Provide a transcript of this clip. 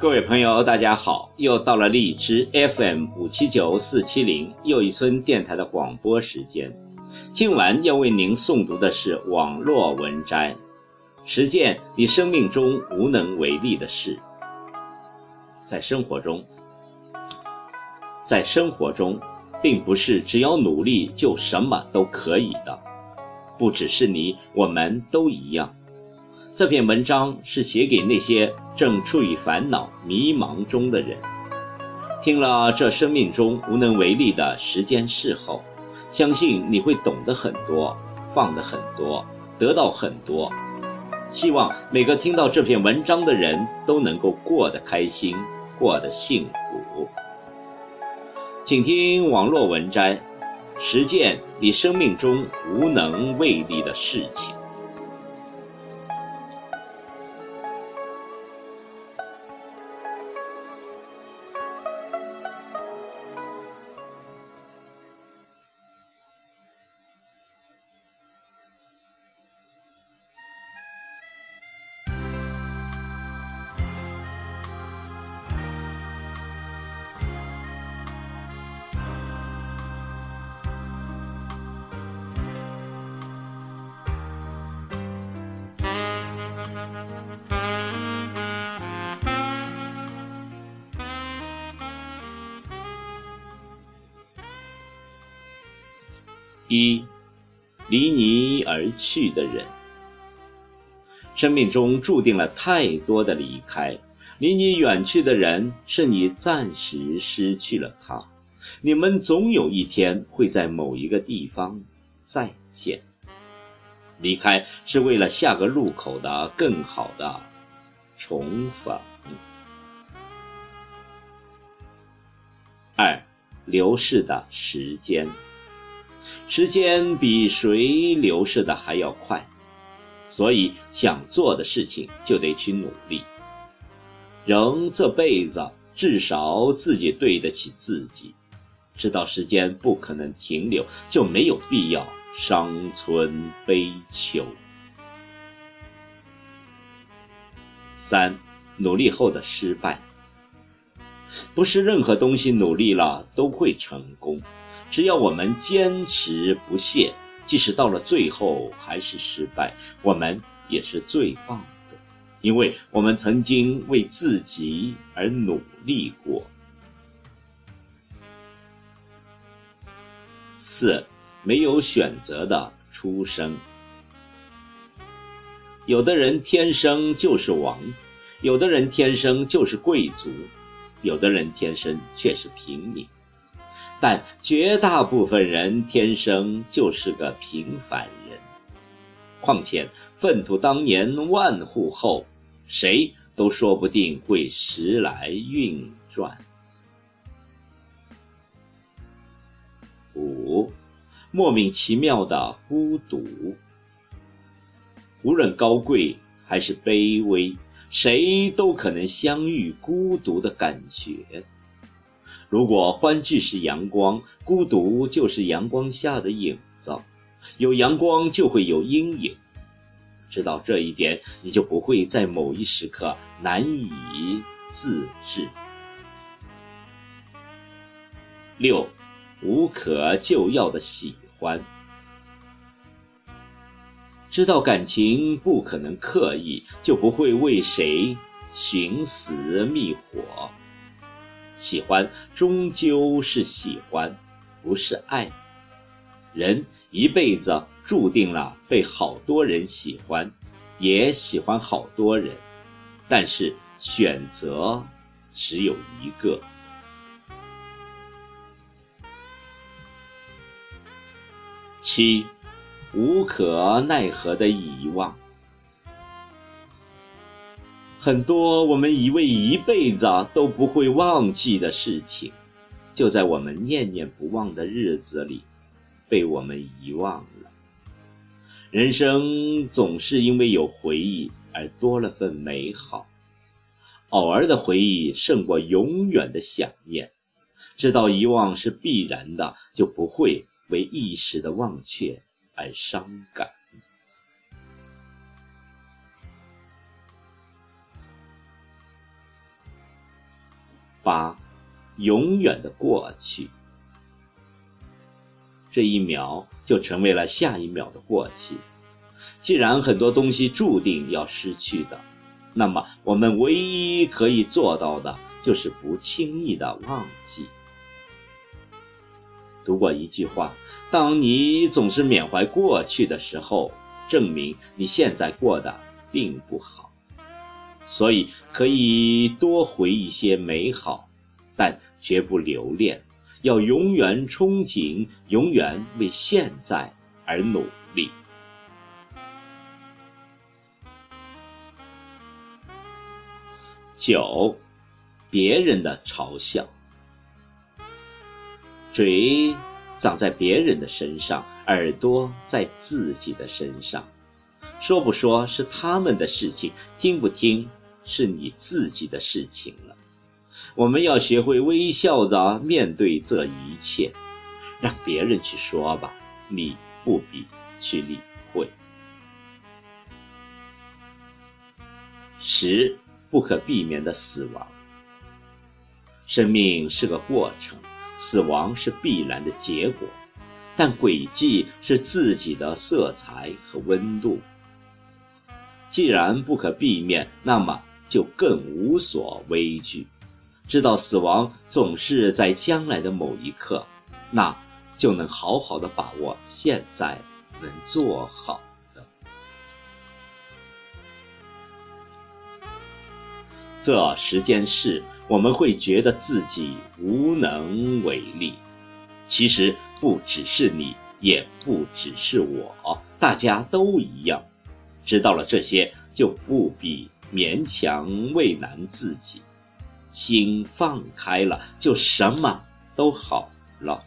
各位朋友，大家好！又到了荔枝 FM 五七九四七零又一村电台的广播时间。今晚要为您诵读的是网络文摘：实践你生命中无能为力的事。在生活中，在生活中，并不是只要努力就什么都可以的，不只是你，我们都一样。这篇文章是写给那些正处于烦恼、迷茫中的人。听了这生命中无能为力的十件事后，相信你会懂得很多，放得很多，得到很多。希望每个听到这篇文章的人都能够过得开心，过得幸福。请听网络文摘：实践你生命中无能为力的事情。一，离你而去的人。生命中注定了太多的离开，离你远去的人，是你暂时失去了他。你们总有一天会在某一个地方再见。离开是为了下个路口的更好的重逢。二，流逝的时间。时间比谁流逝的还要快，所以想做的事情就得去努力。人这辈子至少自己对得起自己，知道时间不可能停留，就没有必要伤春悲秋。三，努力后的失败，不是任何东西努力了都会成功。只要我们坚持不懈，即使到了最后还是失败，我们也是最棒的，因为我们曾经为自己而努力过。四，没有选择的出生。有的人天生就是王，有的人天生就是贵族，有的人天生却是平民。但绝大部分人天生就是个平凡人。况且粪土当年万户后，谁都说不定会时来运转。五，莫名其妙的孤独。无论高贵还是卑微，谁都可能相遇孤独的感觉。如果欢聚是阳光，孤独就是阳光下的影子。有阳光就会有阴影，知道这一点，你就不会在某一时刻难以自制。六，无可救药的喜欢，知道感情不可能刻意，就不会为谁寻死觅活。喜欢终究是喜欢，不是爱。人一辈子注定了被好多人喜欢，也喜欢好多人，但是选择只有一个。七，无可奈何的遗忘。很多我们以为一辈子都不会忘记的事情，就在我们念念不忘的日子里，被我们遗忘了。人生总是因为有回忆而多了份美好，偶尔的回忆胜过永远的想念。知道遗忘是必然的，就不会为一时的忘却而伤感。八，永远的过去，这一秒就成为了下一秒的过去。既然很多东西注定要失去的，那么我们唯一可以做到的，就是不轻易的忘记。读过一句话：当你总是缅怀过去的时候，证明你现在过得并不好。所以可以多回一些美好，但绝不留恋，要永远憧憬，永远为现在而努力。九，别人的嘲笑，嘴长在别人的身上，耳朵在自己的身上，说不说是他们的事情，听不听。是你自己的事情了。我们要学会微笑着面对这一切，让别人去说吧，你不必去理会。十不可避免的死亡。生命是个过程，死亡是必然的结果，但轨迹是自己的色彩和温度。既然不可避免，那么。就更无所畏惧，知道死亡总是在将来的某一刻，那就能好好的把握现在能做好的。这十件事，我们会觉得自己无能为力，其实不只是你，也不只是我，大家都一样。知道了这些，就不必。勉强为难自己，心放开了，就什么都好了。